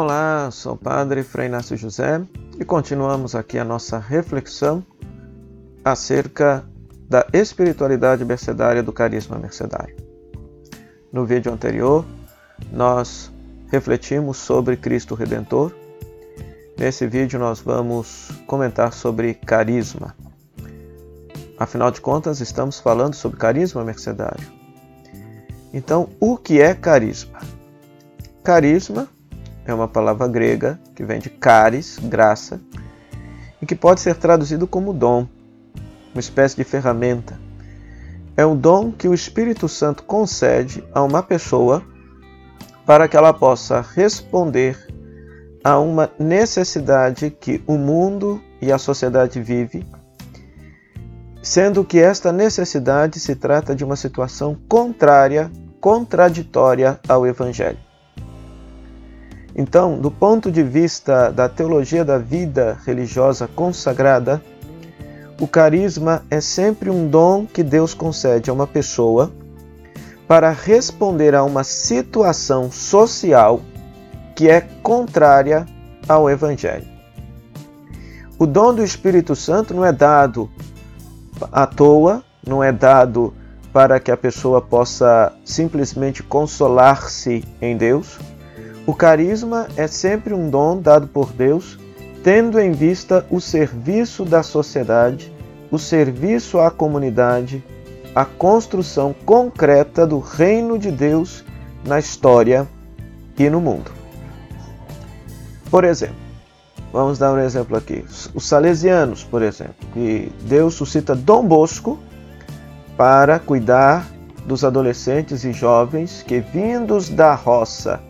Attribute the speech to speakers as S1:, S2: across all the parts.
S1: Olá, sou o Padre Frei Inácio José e continuamos aqui a nossa reflexão acerca da espiritualidade mercedária do carisma mercedário. No vídeo anterior, nós refletimos sobre Cristo Redentor. Nesse vídeo, nós vamos comentar sobre carisma. Afinal de contas, estamos falando sobre carisma mercedário. Então, o que é carisma? Carisma é uma palavra grega que vem de caris, graça, e que pode ser traduzido como dom, uma espécie de ferramenta. É um dom que o Espírito Santo concede a uma pessoa para que ela possa responder a uma necessidade que o mundo e a sociedade vive, sendo que esta necessidade se trata de uma situação contrária, contraditória ao Evangelho. Então, do ponto de vista da teologia da vida religiosa consagrada, o carisma é sempre um dom que Deus concede a uma pessoa para responder a uma situação social que é contrária ao Evangelho. O dom do Espírito Santo não é dado à toa, não é dado para que a pessoa possa simplesmente consolar-se em Deus o carisma é sempre um dom dado por Deus, tendo em vista o serviço da sociedade, o serviço à comunidade, a construção concreta do reino de Deus na história e no mundo. Por exemplo, vamos dar um exemplo aqui. Os salesianos, por exemplo, que Deus suscita Dom Bosco para cuidar dos adolescentes e jovens que, vindos da roça,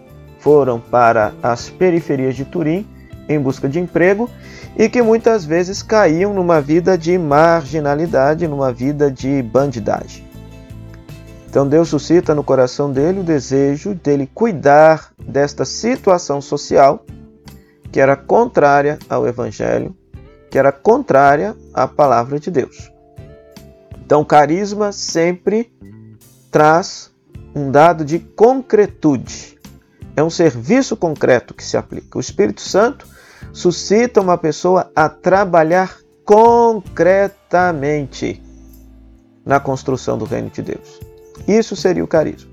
S1: foram para as periferias de Turim em busca de emprego e que muitas vezes caíam numa vida de marginalidade, numa vida de bandidagem. Então Deus suscita no coração dele o desejo dele cuidar desta situação social que era contrária ao evangelho, que era contrária à palavra de Deus. Então carisma sempre traz um dado de concretude, é um serviço concreto que se aplica. O Espírito Santo suscita uma pessoa a trabalhar concretamente na construção do reino de Deus. Isso seria o carisma.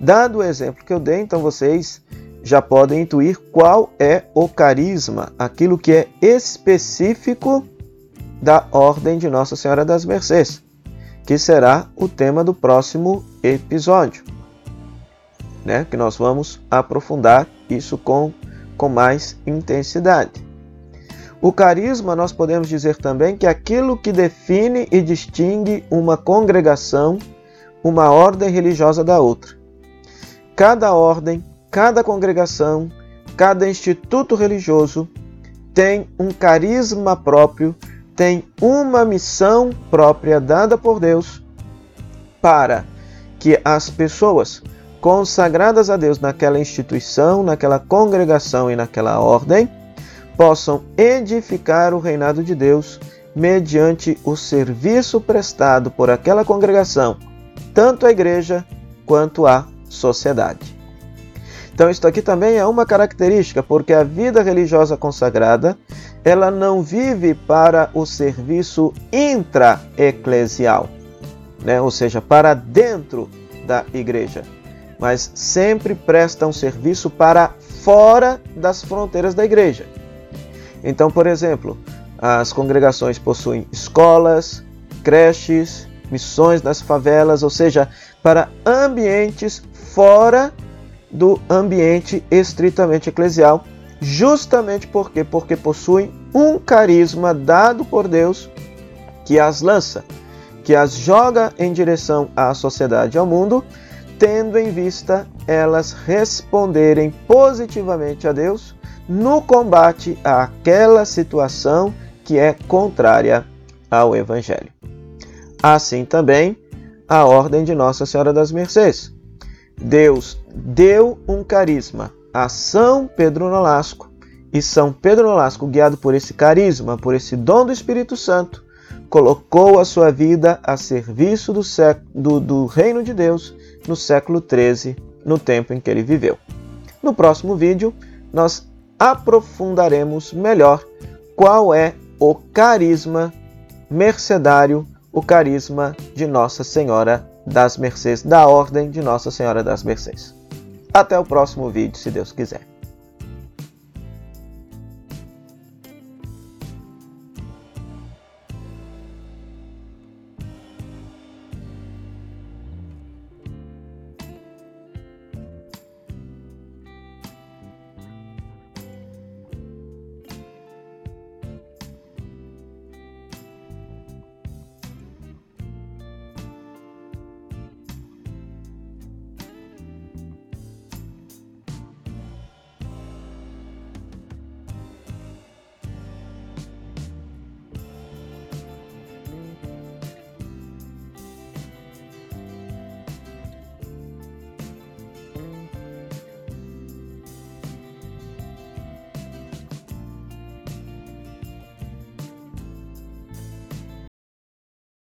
S1: Dado o exemplo que eu dei, então vocês já podem intuir qual é o carisma, aquilo que é específico da ordem de Nossa Senhora das Mercês, que será o tema do próximo episódio né, que nós vamos aprofundar isso com, com mais intensidade. O carisma, nós podemos dizer também que é aquilo que define e distingue uma congregação, uma ordem religiosa da outra. Cada ordem, cada congregação, cada instituto religioso tem um carisma próprio, tem uma missão própria dada por Deus para que as pessoas consagradas a Deus naquela instituição, naquela congregação e naquela ordem, possam edificar o reinado de Deus mediante o serviço prestado por aquela congregação, tanto à igreja quanto à sociedade. Então, isto aqui também é uma característica, porque a vida religiosa consagrada, ela não vive para o serviço intra-eclesial, né? ou seja, para dentro da igreja mas sempre presta um serviço para fora das fronteiras da igreja. Então, por exemplo, as congregações possuem escolas, creches, missões nas favelas, ou seja, para ambientes fora do ambiente estritamente eclesial, justamente porque porque possuem um carisma dado por Deus que as lança, que as joga em direção à sociedade ao mundo tendo em vista elas responderem positivamente a Deus no combate àquela situação que é contrária ao Evangelho. Assim também a ordem de Nossa Senhora das Mercês. Deus deu um carisma a São Pedro Nolasco e São Pedro Nolasco, guiado por esse carisma, por esse dom do Espírito Santo, colocou a sua vida a serviço do, do, do reino de Deus no século XIII, no tempo em que ele viveu. No próximo vídeo, nós aprofundaremos melhor qual é o carisma mercedário, o carisma de Nossa Senhora das Mercês, da Ordem de Nossa Senhora das Mercês. Até o próximo vídeo, se Deus quiser.